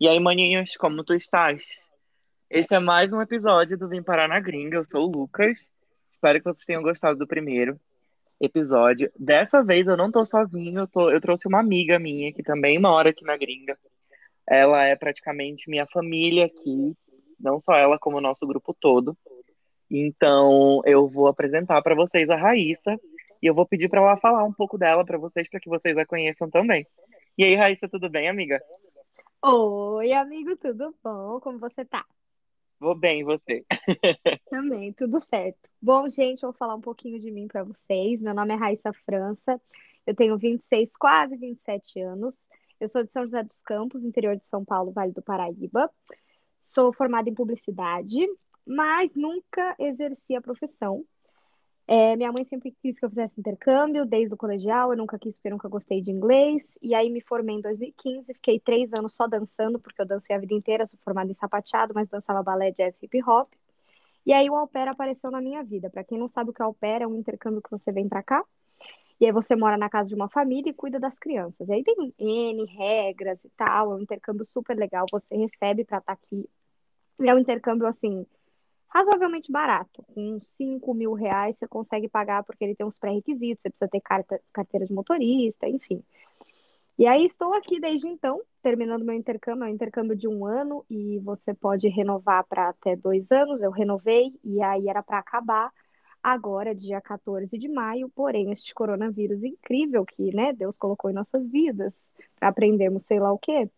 E aí, maninhos, como tu estás? Esse é mais um episódio do Vim Parar na Gringa. Eu sou o Lucas. Espero que vocês tenham gostado do primeiro episódio. Dessa vez eu não tô sozinho, eu, tô- eu trouxe uma amiga minha que também mora aqui na Gringa. Ela é praticamente minha família aqui, não só ela, como o nosso grupo todo. Então eu vou apresentar para vocês a Raíssa e eu vou pedir para ela falar um pouco dela para vocês, para que vocês a conheçam também. E aí, Raíssa, tudo bem, amiga? Oi, amigo, tudo bom? Como você tá? Vou bem, e você? Também, tudo certo. Bom, gente, eu vou falar um pouquinho de mim pra vocês. Meu nome é Raíssa França, eu tenho 26, quase 27 anos. Eu sou de São José dos Campos, interior de São Paulo, Vale do Paraíba. Sou formada em publicidade, mas nunca exerci a profissão. É, minha mãe sempre quis que eu fizesse intercâmbio, desde o colegial, eu nunca quis porque eu nunca gostei de inglês. E aí me formei em 2015, fiquei três anos só dançando, porque eu dancei a vida inteira, sou formada em sapateado, mas dançava balé, jazz, hip hop. E aí o au pair apareceu na minha vida. Para quem não sabe o que é au pair, é um intercâmbio que você vem para cá, e aí você mora na casa de uma família e cuida das crianças. E aí tem N regras e tal, é um intercâmbio super legal, você recebe para estar aqui. E é um intercâmbio, assim, razoavelmente barato. Com uns 5 mil reais você consegue pagar porque ele tem uns pré-requisitos, você precisa ter carta, carteira de motorista, enfim. E aí estou aqui desde então, terminando meu intercâmbio, é um intercâmbio de um ano e você pode renovar para até dois anos. Eu renovei e aí era para acabar agora, dia 14 de maio, porém este coronavírus incrível que, né, Deus colocou em nossas vidas para aprendermos sei lá o quê,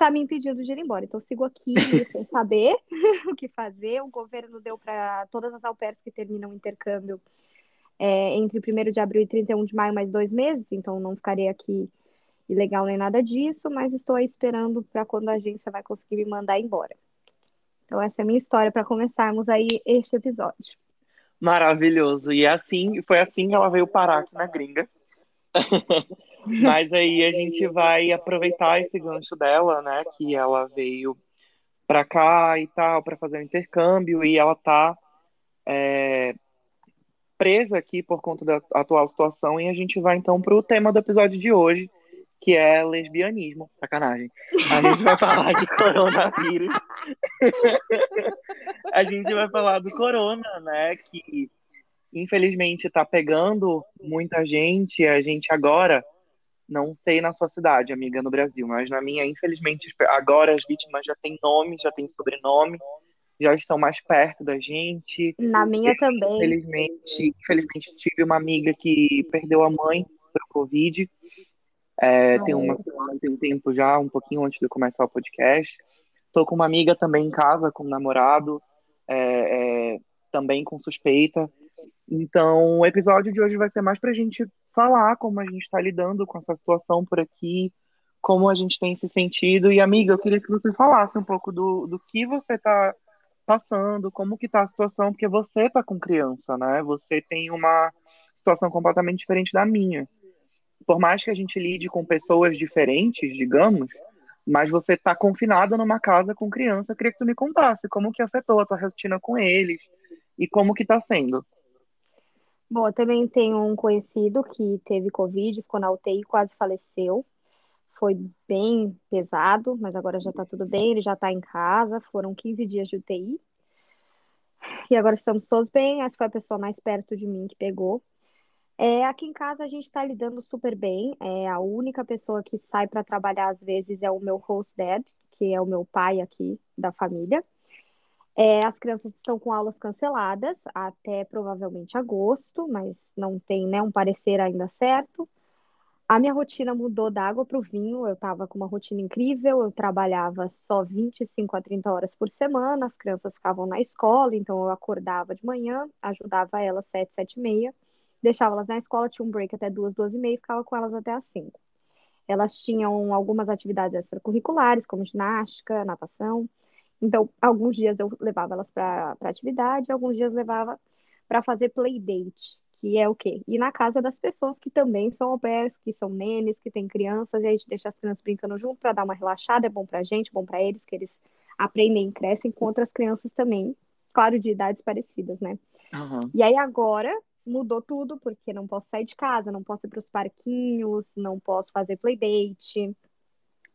está me impedindo de ir embora. Então, eu sigo aqui sem saber o que fazer. O governo deu para todas as pairs que terminam o intercâmbio é, entre 1 de abril e 31 de maio mais dois meses, então não ficarei aqui ilegal nem nada disso, mas estou aí esperando para quando a agência vai conseguir me mandar embora. Então, essa é a minha história para começarmos aí este episódio. Maravilhoso. E é assim, foi assim que ela veio parar aqui na gringa. Mas aí a gente vai aproveitar esse gancho dela, né? Que ela veio pra cá e tal, pra fazer o intercâmbio, e ela tá é, presa aqui por conta da atual situação. E a gente vai então pro tema do episódio de hoje, que é lesbianismo. Sacanagem. A gente vai falar de coronavírus. a gente vai falar do corona, né? Que infelizmente está pegando muita gente. A gente agora, não sei na sua cidade, amiga, no Brasil, mas na minha, infelizmente, agora as vítimas já têm nome, já têm sobrenome, já estão mais perto da gente. Na minha também. Infelizmente, infelizmente tive uma amiga que perdeu a mãe para o Covid. É, tem uma semana, tem um tempo já, um pouquinho antes de começar o podcast. Tô com uma amiga também em casa, com um namorado, é, é, também com suspeita. Então, o episódio de hoje vai ser mais pra gente falar como a gente tá lidando com essa situação por aqui, como a gente tem se sentido. E, amiga, eu queria que você falasse um pouco do, do que você tá passando, como que tá a situação, porque você tá com criança, né? Você tem uma situação completamente diferente da minha. Por mais que a gente lide com pessoas diferentes, digamos, mas você tá confinada numa casa com criança, eu queria que tu me contasse como que afetou a tua rotina com eles e como que tá sendo. Bom, eu também tenho um conhecido que teve Covid, ficou na UTI, quase faleceu. Foi bem pesado, mas agora já tá tudo bem, ele já tá em casa, foram 15 dias de UTI. E agora estamos todos bem, essa foi a pessoa mais perto de mim que pegou. É, aqui em casa a gente está lidando super bem. É, a única pessoa que sai para trabalhar às vezes é o meu host dad, que é o meu pai aqui da família. É, as crianças estão com aulas canceladas até provavelmente agosto, mas não tem né, um parecer ainda certo. A minha rotina mudou da água para o vinho. Eu estava com uma rotina incrível, eu trabalhava só 25 a 30 horas por semana, as crianças ficavam na escola, então eu acordava de manhã, ajudava elas 7, 7 e meia, deixava elas na escola, tinha um break até 2, 2 e meia e ficava com elas até as 5. Elas tinham algumas atividades extracurriculares, como ginástica, natação. Então, alguns dias eu levava elas para atividade, alguns dias levava para fazer playdate, que é o quê? Ir na casa das pessoas que também são au pairs, que são nenes, que têm crianças, e a gente deixa as crianças brincando junto para dar uma relaxada, é bom para a gente, bom para eles, que eles aprendem e crescem com outras crianças também, claro, de idades parecidas, né? Uhum. E aí agora mudou tudo, porque não posso sair de casa, não posso ir para os parquinhos, não posso fazer playdate.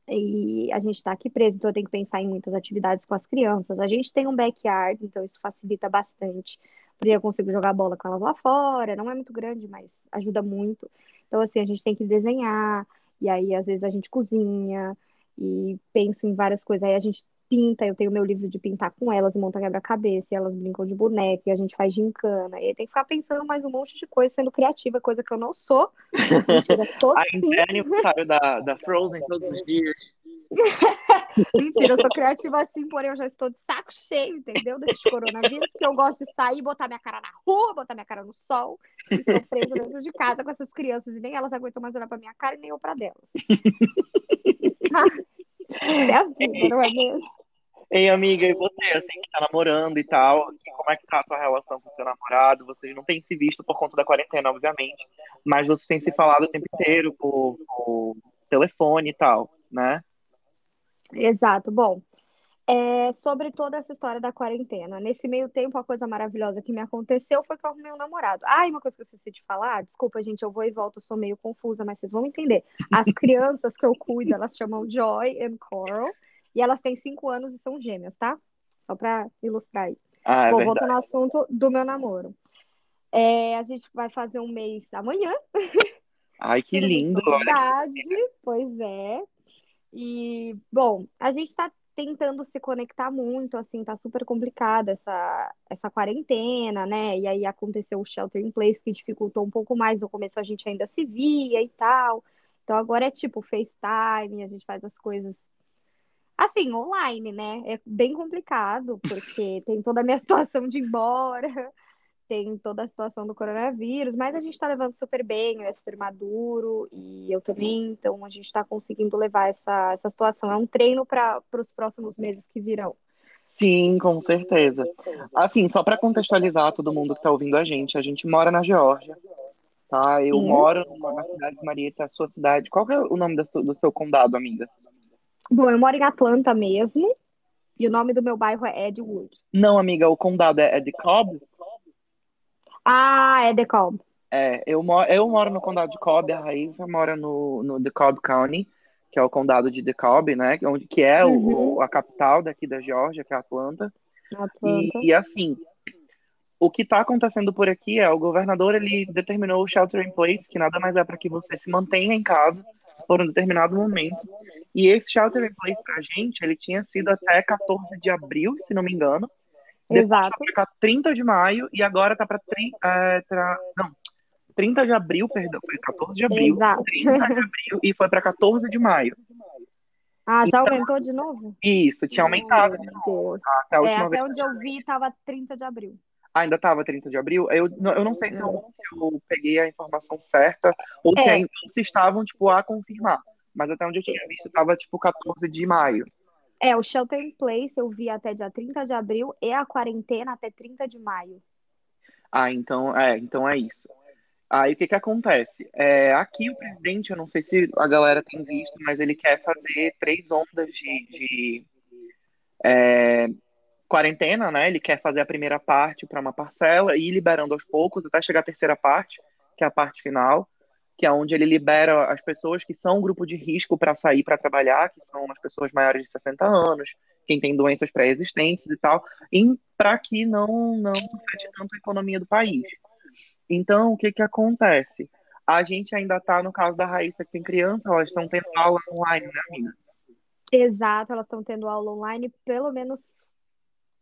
E a gente está aqui preso, então eu tenho que pensar em muitas atividades com as crianças. A gente tem um backyard, então isso facilita bastante, porque eu consigo jogar bola com elas lá fora. Não é muito grande, mas ajuda muito. Então, assim, a gente tem que desenhar, e aí às vezes a gente cozinha, e penso em várias coisas. Aí a gente pinta, eu tenho meu livro de pintar com elas, monta quebra-cabeça, e elas brincam de boneca, e a gente faz gincana. E aí tem que ficar pensando mais um monte de coisa, sendo criativa, coisa que eu não sou. Mentira, sou A é aniversário da, da Frozen todos os dias. Mentira, eu sou criativa assim, porém eu já estou de saco cheio, entendeu? Desse coronavírus, porque eu gosto de sair, botar minha cara na rua, botar minha cara no sol, e estou presa dentro de casa com essas crianças, e nem elas aguentam mais olhar pra minha cara e nem eu pra delas. É a vida, não é mesmo? Ei, amiga, e você, assim, que tá namorando e tal, como é que tá a tua relação com o seu namorado? Vocês não têm se visto por conta da quarentena, obviamente, mas vocês têm se falado o tempo inteiro por, por telefone e tal, né? Exato. Bom, é, sobre toda essa história da quarentena, nesse meio tempo, a coisa maravilhosa que me aconteceu foi que eu arrumei um namorado. Ah, e uma coisa que eu esqueci de falar, desculpa, gente, eu vou e volto, eu sou meio confusa, mas vocês vão entender. As crianças que eu cuido, elas chamam Joy and Coral, e elas têm cinco anos e são gêmeas, tá? Só pra ilustrar aí. Ah, é Bom, verdade. voltando ao assunto do meu namoro. É, a gente vai fazer um mês amanhã, Ai, que lindo, novidade, pois é. E, bom, a gente está tentando se conectar muito, assim, tá super complicada essa, essa quarentena, né? E aí aconteceu o shelter in place que dificultou um pouco mais. No começo a gente ainda se via e tal. Então agora é tipo FaceTime, a gente faz as coisas assim, online, né? É bem complicado, porque tem toda a minha situação de ir embora tem toda a situação do coronavírus, mas a gente está levando super bem, é super maduro e eu também, então a gente está conseguindo levar essa, essa situação. É um treino para os próximos meses que virão. Sim, com certeza. Assim, só para contextualizar todo mundo que tá ouvindo a gente, a gente mora na Geórgia, tá? Eu Sim. moro na cidade de Marietta, a sua cidade. Qual é o nome do seu, do seu condado, amiga? Bom, eu moro em Atlanta mesmo e o nome do meu bairro é Edgewood. Não, amiga, o condado é, é de Cobb? Ah, é DeKalb. É, eu moro, eu moro no condado de Cobb, a Raíssa mora no, no DeKalb County, que é o condado de DeKalb, né? Onde, que é Uhum. o, a capital daqui da Geórgia, que é Atlanta. Atlanta. E, e assim, o que está acontecendo por aqui é o governador ele determinou o shelter in place, que nada mais é para que você se mantenha em casa por um determinado momento. E esse shelter in place para a gente, ele tinha sido até 14 de abril, se não me engano. Depois Exato. foi para 30 de maio e agora tá para é, tra... não, 30 de abril, perdão, foi 14 de abril, Exato. 30 de abril e foi para 14 de maio. Ah, já Então, aumentou de novo? Isso, tinha aumentado Meu Deus. até a É, até onde eu vi tava 30 de abril. Ah, ainda estava 30 de abril. Eu, não- eu não sei se eu, se eu peguei a informação certa ou se, É. ainda, se estavam, tipo, a confirmar. Mas até onde eu tinha visto, estava, tipo, 14 de maio. É, o shelter in place eu vi até dia 30 de abril e a quarentena até 30 de maio. Ah, então é, então é isso. Aí o que que acontece? É, aqui o presidente, eu não sei se a galera tem visto, mas ele quer fazer três ondas de, de, é, quarentena, né? Ele quer fazer a primeira parte para uma parcela e ir liberando aos poucos até chegar à terceira parte, que é a parte final, que é onde ele libera as pessoas que são um grupo de risco para sair para trabalhar, que são as pessoas maiores de 60 anos, quem tem doenças pré-existentes e tal, para que não não afete tanto a economia do país. Então, o que que acontece? A gente ainda está no caso da Raíssa que tem criança, elas estão tendo aula online, né, amiga? Exato, elas estão tendo aula online pelo menos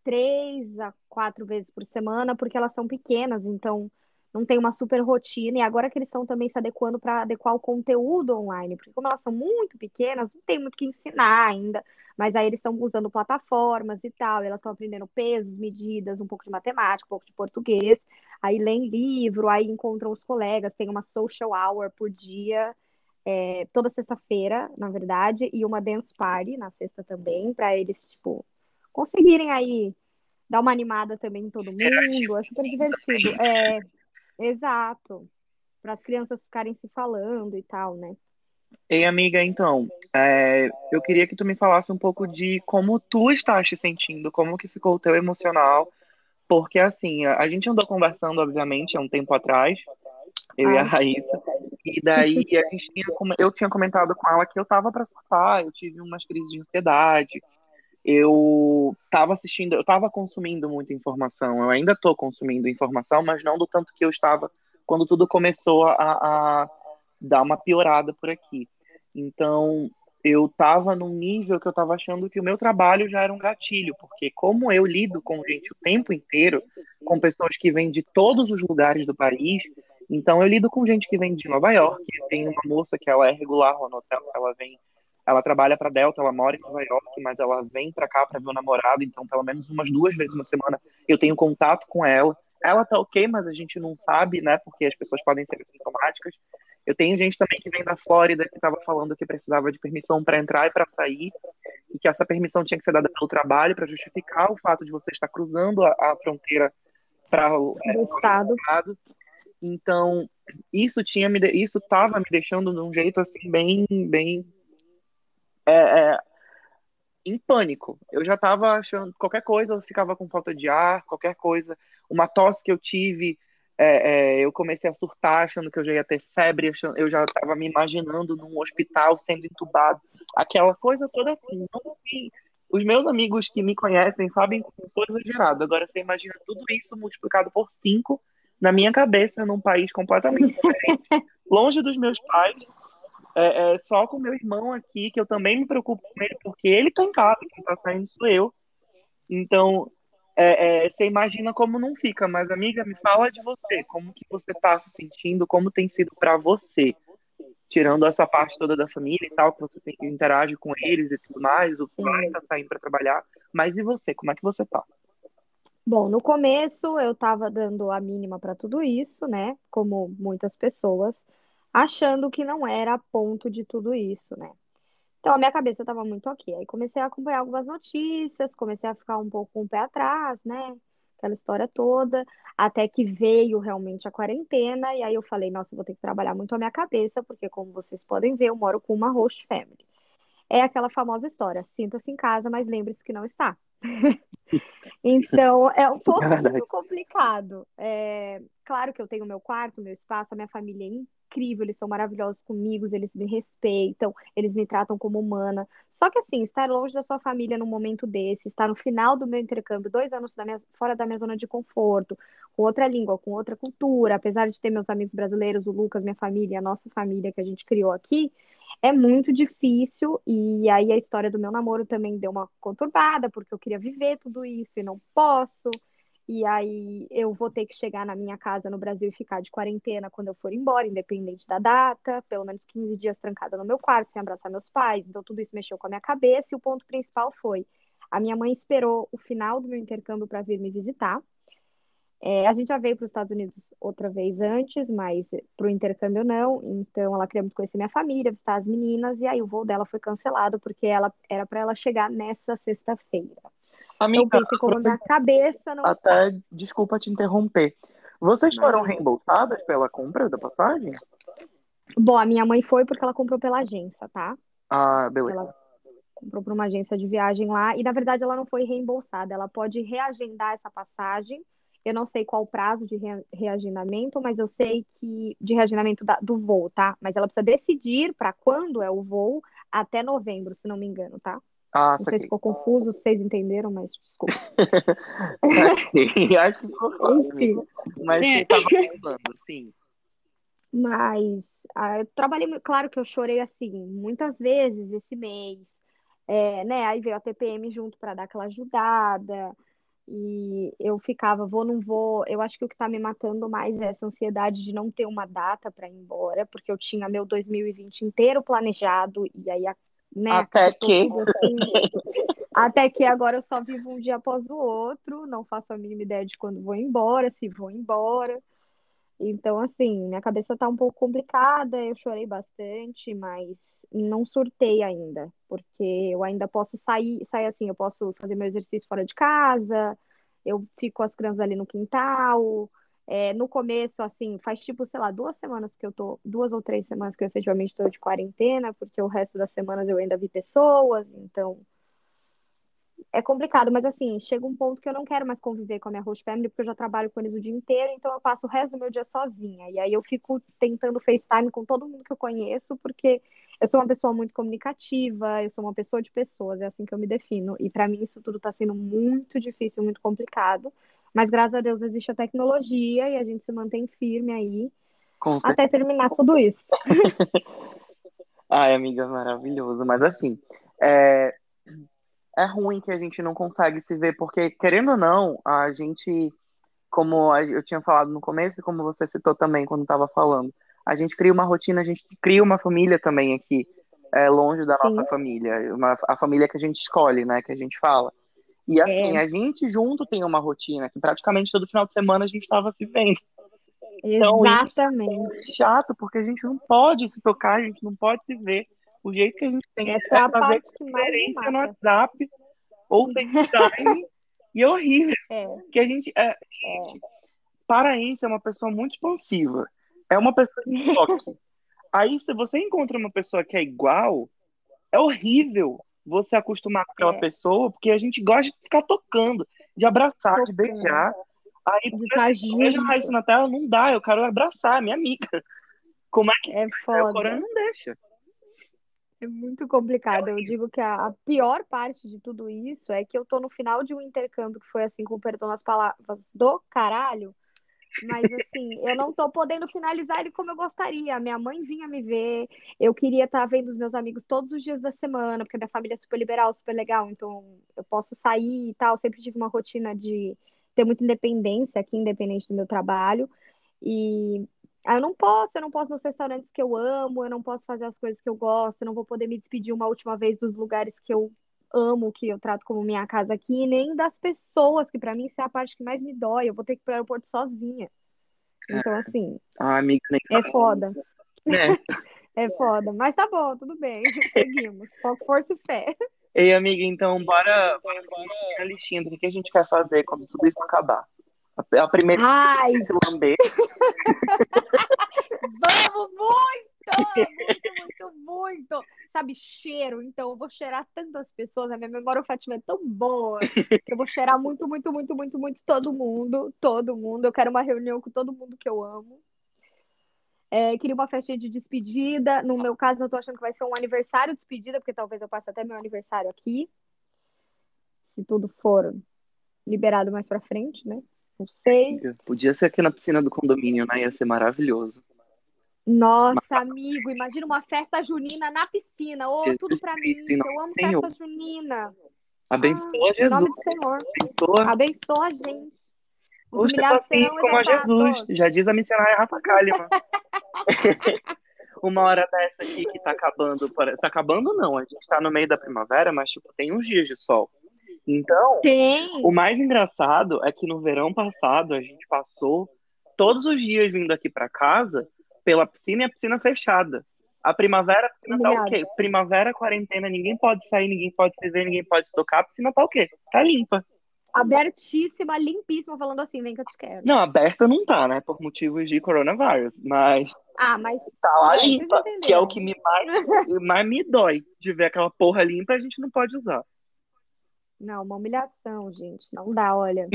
três a quatro vezes por semana, porque elas são pequenas, então não tem uma super rotina. E agora que eles estão também se adequando para adequar o conteúdo online, porque como elas são muito pequenas, não tem muito que ensinar ainda. Mas aí eles estão usando plataformas e tal, e elas estão aprendendo pesos, medidas, um pouco de matemática, um pouco de português. Aí leem livro, aí encontram os colegas, tem uma social hour por dia é, toda sexta-feira, na verdade, e uma dance party na sexta também, para eles, tipo, conseguirem aí dar uma animada também em todo mundo. É super divertido. É, exato. Para as crianças ficarem se falando e tal, né? Ei, amiga, então, é, eu queria que tu me falasse um pouco de como tu estás te sentindo, como que ficou o teu emocional, porque assim, a, a gente andou conversando, obviamente, há um tempo atrás, eu e a Ah. Raíssa, E daí a gente tinha, eu tinha comentado com ela que eu tava para surtar, eu tive umas crises de ansiedade, eu estava assistindo, eu estava consumindo muita informação, eu ainda estou consumindo informação, mas não do tanto que eu estava quando tudo começou a, a dar uma piorada por aqui. Então, eu estava num nível que eu estava achando que o meu trabalho já era um gatilho, porque como eu lido com gente o tempo inteiro, com pessoas que vêm de todos os lugares do país, então eu lido com gente que vem de Nova York, tem uma moça que ela é regular lá no hotel, ela vem ela trabalha para Delta, ela mora em Nova York, mas ela vem para cá para ver o namorado, então pelo menos umas duas vezes na semana eu tenho contato com ela. Ela tá ok, mas a gente não sabe, né? Porque as pessoas podem ser assintomáticas. Eu tenho gente também que vem da Flórida que estava falando que precisava de permissão para entrar e para sair, e que essa permissão tinha que ser dada pelo trabalho para justificar o fato de você estar cruzando a, a fronteira para o é, estado. estado. Então, isso tinha me isso estava me deixando de um jeito assim bem bem é, é, em pânico. Eu já estava achando qualquer coisa, eu ficava com falta de ar, qualquer coisa, uma tosse que eu tive, é, é, eu comecei a surtar, achando que eu já ia ter febre, eu já estava me imaginando num hospital sendo entubado, aquela coisa toda assim. Não, os meus amigos que me conhecem sabem que eu sou exagerado. Agora você imagina tudo isso multiplicado por cinco na minha cabeça, num país completamente diferente, longe dos meus pais, é, é, só com meu irmão aqui, que eu também me preocupo com ele, porque ele tá em casa, quem tá saindo sou eu. Então, é, é, você imagina como não fica, mas amiga, me fala de você, como que você tá se sentindo, como tem sido para você, tirando essa parte toda da família e tal, que você tem que interagir com eles e tudo mais, o pai tá saindo para trabalhar, mas e você, como é que você tá? Bom, no começo eu tava dando a mínima para tudo isso, né? Como muitas pessoas achando que não era ponto de tudo isso, né? Então a minha cabeça estava muito ok. Aí comecei a acompanhar algumas notícias, comecei a ficar um pouco com o pé atrás, né? Aquela história toda, até que veio realmente a quarentena, e aí eu falei, nossa, vou ter que trabalhar muito a minha cabeça, porque como vocês podem ver, eu moro com uma host family. É aquela famosa história, sinta-se em casa, mas lembre-se que não está. então, é um pouco é complicado. É, claro que eu tenho meu quarto, meu espaço, a minha família incrível, eles são maravilhosos comigo, eles me respeitam, eles me tratam como humana. Só que assim, estar longe da sua família num momento desse, estar no final do meu intercâmbio, dois anos da minha, fora da minha zona de conforto, com outra língua, com outra cultura, apesar de ter meus amigos brasileiros, o Lucas, minha família, a nossa família que a gente criou aqui, é muito difícil. E aí a história do meu namoro também deu uma conturbada, porque eu queria viver tudo isso e não posso. E aí eu vou ter que chegar na minha casa no Brasil e ficar de quarentena quando eu for embora, independente da data, pelo menos 15 dias trancada no meu quarto, sem abraçar meus pais. Então tudo isso mexeu com a minha cabeça e o ponto principal foi: a minha mãe esperou o final do meu intercâmbio para vir me visitar. É, a gente já veio para os Estados Unidos outra vez antes, mas para o intercâmbio não. Então ela queria muito conhecer minha família, visitar as meninas, e aí o voo dela foi cancelado porque ela era para ela chegar nessa sexta-feira. Amiga, então como na cabeça não Até, desculpa te interromper. Vocês foram reembolsadas pela compra da passagem? Bom, a minha mãe foi porque ela comprou pela agência, tá? Ah, beleza. Ela comprou para uma agência de viagem lá e na verdade ela não foi reembolsada. Ela pode reagendar essa passagem. Eu não sei qual o prazo de reagendamento, mas eu sei que de reagendamento da, do voo, tá? Mas ela precisa decidir para quando é o voo até novembro, se não me engano, tá? Ah, não sei se ficou confuso, vocês entenderam, mas desculpa. Acho que ficou claro. Enfim. Mas é. estava falando, sim. Mas ah, eu trabalhei, claro que eu chorei assim, muitas vezes esse mês. É, né? Aí veio a TPM junto para dar aquela ajudada. E eu ficava, vou, não vou. Eu acho que o que está me matando mais é essa ansiedade de não ter uma data para ir embora, porque eu tinha meu 2020 inteiro planejado e aí a né? Até que. Até que agora eu só vivo um dia após o outro, não faço a mínima ideia de quando vou embora, se vou embora. Então, assim, minha cabeça tá um pouco complicada, eu chorei bastante, mas não surtei ainda, porque eu ainda posso sair, sair assim, eu posso fazer meu exercício fora de casa, eu fico com as crianças ali no quintal, é, no começo, assim, faz tipo, sei lá, duas semanas que eu tô, duas ou três semanas que eu efetivamente estou de quarentena, porque o resto das semanas eu ainda vi pessoas, então é complicado, mas assim, chega um ponto que eu não quero mais conviver com a minha host family, porque eu já trabalho com eles o dia inteiro, então eu passo o resto do meu dia sozinha. E aí eu fico tentando FaceTime com todo mundo que eu conheço, porque eu sou uma pessoa muito comunicativa, eu sou uma pessoa de pessoas, é assim que eu me defino. E para mim isso tudo tá sendo muito difícil, muito complicado. Mas graças a Deus existe a tecnologia e a gente se mantém firme aí até terminar tudo isso. Ai, amiga, maravilhoso. Mas assim, é, é ruim que a gente não consegue se ver, porque, querendo ou não, a gente, como eu tinha falado no começo, e como você citou também quando estava falando, a gente cria uma rotina, a gente cria uma família também aqui, é, longe da nossa Sim. família, uma, a família que a gente escolhe, né, que a gente fala. E assim, é. a gente junto tem uma rotina, que praticamente todo final de semana a gente estava se vendo. Então, Exatamente. Isso é chato, porque a gente não pode se tocar, a gente não pode se ver. O jeito que a gente tem Essa é, é fazer diferença no WhatsApp ou FaceTime e é horrível. É. Que a gente, é, gente, paraense é uma pessoa muito expansiva. É uma pessoa de toque. Aí, se você encontra uma pessoa que é igual, é horrível você acostumar com aquela é. pessoa, porque a gente gosta de ficar tocando, de abraçar, de beijar. Aí, de vejo a Raíssa na tela, não dá, eu quero abraçar, minha amiga. Como é que é foda. o não deixa? É muito complicado. Eu digo que a, a, pior parte de tudo isso é que eu tô no final de um intercâmbio que foi assim, com perdão nas palavras, do caralho. Mas assim, eu não tô podendo finalizar ele como eu gostaria. Minha mãe vinha me ver, eu queria estar tá vendo os meus amigos todos os dias da semana, porque minha família é super liberal, super legal, então eu posso sair e tal. Sempre tive uma rotina de ter muita independência aqui, independente do meu trabalho. E eu não posso, eu não posso nos restaurantes que eu amo, eu não posso fazer as coisas que eu gosto, eu não vou poder me despedir uma última vez dos lugares que eu amo, que eu trato como minha casa aqui, nem das pessoas, que para mim isso é a parte que mais me dói. Eu vou ter que ir pro aeroporto sozinha. Então, assim. Ah, amiga, É foda. É. é foda. Mas tá bom, tudo bem. Seguimos. Foco, força e fé. Ei, amiga, então bora, bora, bora a listinha do que a gente quer fazer quando tudo isso acabar. A, a primeira Ai. é se lamber. Vamos muito! Muito, muito, muito! Sabe, cheiro. Então, eu vou cheirar tantas pessoas. A minha memória olfativa é tão boa que eu vou cheirar muito, muito, muito, muito, muito todo mundo. Todo mundo. Eu quero uma reunião com todo mundo que eu amo. É, queria uma festinha de despedida. No meu caso, eu tô achando que vai ser um aniversário de despedida, porque talvez eu passe até meu aniversário aqui. Se tudo for liberado mais pra frente, né? Não sei. Podia ser aqui na piscina do condomínio, né? Ia ser maravilhoso. Nossa, Mas... amigo, imagina uma festa junina na piscina. Ô, oh, tudo pra mim. Eu amo Senhor. festa junina. Abençoa ah, Jesus. Em nome do Senhor. Abençoa. Abençoa a gente. Custa assim como a Jesus. Já diz a missionária Rafa Kalimann. uma hora dessa aqui que tá acabando. Tá acabando, não. A gente tá no meio da primavera, mas tipo, tem uns dias de sol. Então, Tem. o mais engraçado é que no verão passado a gente passou todos os dias vindo aqui para casa pela piscina e a piscina fechada. A primavera, a piscina tá o quê? Primavera, quarentena, ninguém pode sair, ninguém pode se ver, ninguém pode se tocar, a piscina tá o quê? Tá limpa. Abertíssima, limpíssima, falando assim, vem que eu te quero. Não, aberta não tá, né? Por motivos de coronavírus, mas. Ah, mas. Tá lá limpa, que é o que me mais, mais me dói de ver aquela porra limpa, a gente não pode usar. Não, uma humilhação, gente. Não dá, olha.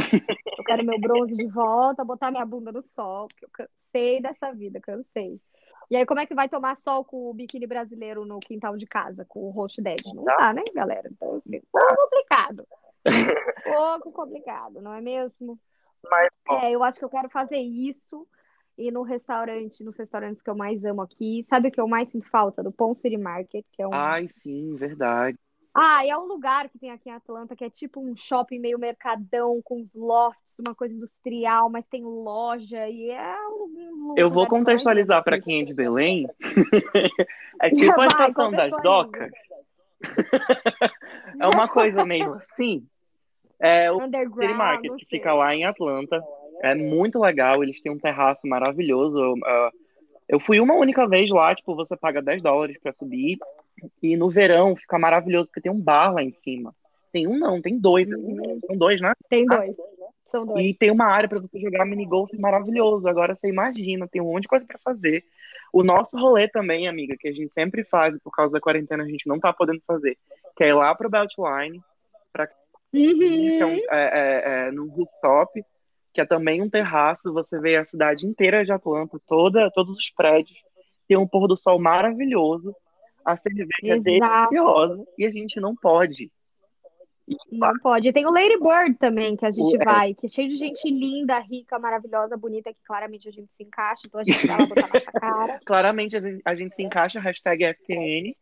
Eu quero meu bronze de volta, botar minha bunda no sol, porque eu cansei dessa vida, cansei. E aí, como é que vai tomar sol com o biquíni brasileiro no quintal de casa, com o rosto dead? Não dá, né, galera? Então, assim, pouco complicado. pouco complicado, não é mesmo? Mas, é, eu acho que eu quero fazer isso e no restaurante, nos restaurantes que eu mais amo aqui. Sabe o que eu mais sinto falta? Do Pond City Market, que é um. Ai, sim, verdade. Ah, é um lugar que tem aqui em Atlanta que é tipo um shopping meio mercadão, com os lofts, uma coisa industrial, mas tem loja e é um, um Eu vou contextualizar para quem é de Belém. é tipo a estação das docas. é uma coisa meio assim. É o City Market, que fica lá em Atlanta. É muito legal, eles têm um terraço maravilhoso. Eu fui uma única vez lá, tipo, você paga 10 dólares para subir e no verão fica maravilhoso, porque tem um bar lá em cima. Tem um não, tem dois. Uhum. São dois, né? Tem dois. São dois. E tem uma área para você jogar minigolf maravilhoso. Agora você imagina, tem um monte de coisa para fazer. O nosso rolê também, amiga, que a gente sempre faz, por causa da quarentena a gente não tá podendo fazer, que é ir lá pro Beltline, pra Uhum. é, é, é, num rooftop, que é também um terraço, você vê a cidade inteira de Atlanta, toda, todos os prédios, tem um pôr do sol maravilhoso, a cerveja é Exato. deliciosa e a gente não pode. Não pode. Tem o Lady Bird também, que a gente é. vai, que é cheio de gente linda, rica, maravilhosa, bonita, que claramente a gente se encaixa, então a gente vai lá botar nossa cara. Claramente a gente, se encaixa, hashtag FQN.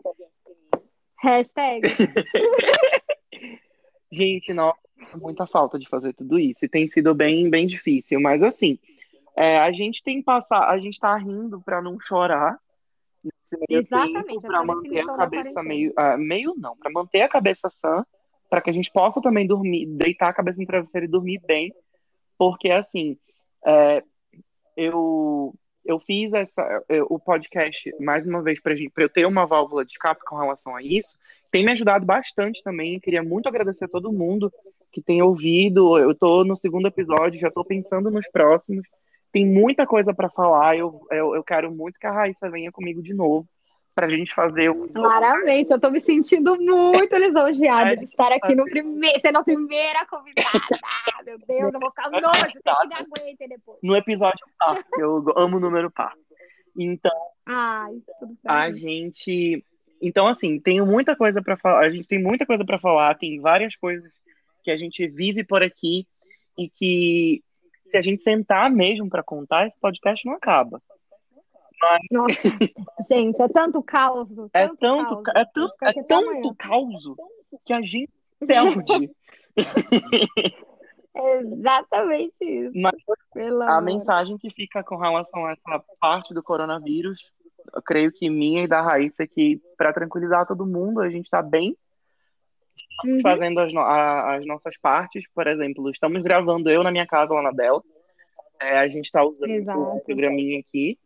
Hashtag. Gente, nossa, muita falta de fazer tudo isso. E tem sido bem, bem difícil. Mas assim, é, a gente tem passar, a gente tá rindo pra não chorar meio Exatamente, tempo, essa pra é a manter a cabeça meio, ah, meio não, pra manter a cabeça sã, pra que a gente possa também dormir, deitar a cabeça no travesseiro e dormir bem, porque assim, é, eu eu fiz essa eu- o podcast mais uma vez pra eu ter uma válvula de escape com relação a isso. Tem me ajudado bastante também. Queria muito agradecer a todo mundo que tem ouvido. Eu tô no segundo episódio, já tô pensando nos próximos. Tem muita coisa pra falar. Eu, eu, eu quero muito que a Raíssa venha comigo de novo pra gente fazer um Claramente, eu tô me sentindo muito lisonjeada É, de estar aqui no primeiro, sendo a primeira convidada. Meu Deus, eu vou ficar É nojo, tem que me aguentem depois. no episódio par. Eu amo o número par. Então, Ai, tudo a gente. Então, assim, tenho muita coisa pra falar. A gente tem muita coisa pra falar. Tem várias coisas que a gente vive por aqui e que, se a gente sentar mesmo pra contar, esse podcast não acaba. Nossa, gente, é tanto caos. É tanto é tanto, é amanhã. tanto caos que a gente perde. Exatamente isso. Mas Pelo a amor. mensagem que fica com relação a essa parte do coronavírus, eu creio que minha e da Raíssa é que, para tranquilizar todo mundo, a gente está bem Uhum. fazendo as, no- a- as nossas partes. Por exemplo, estamos gravando eu na minha casa, lá na dela. É, a gente está usando Exato. o programinha aqui.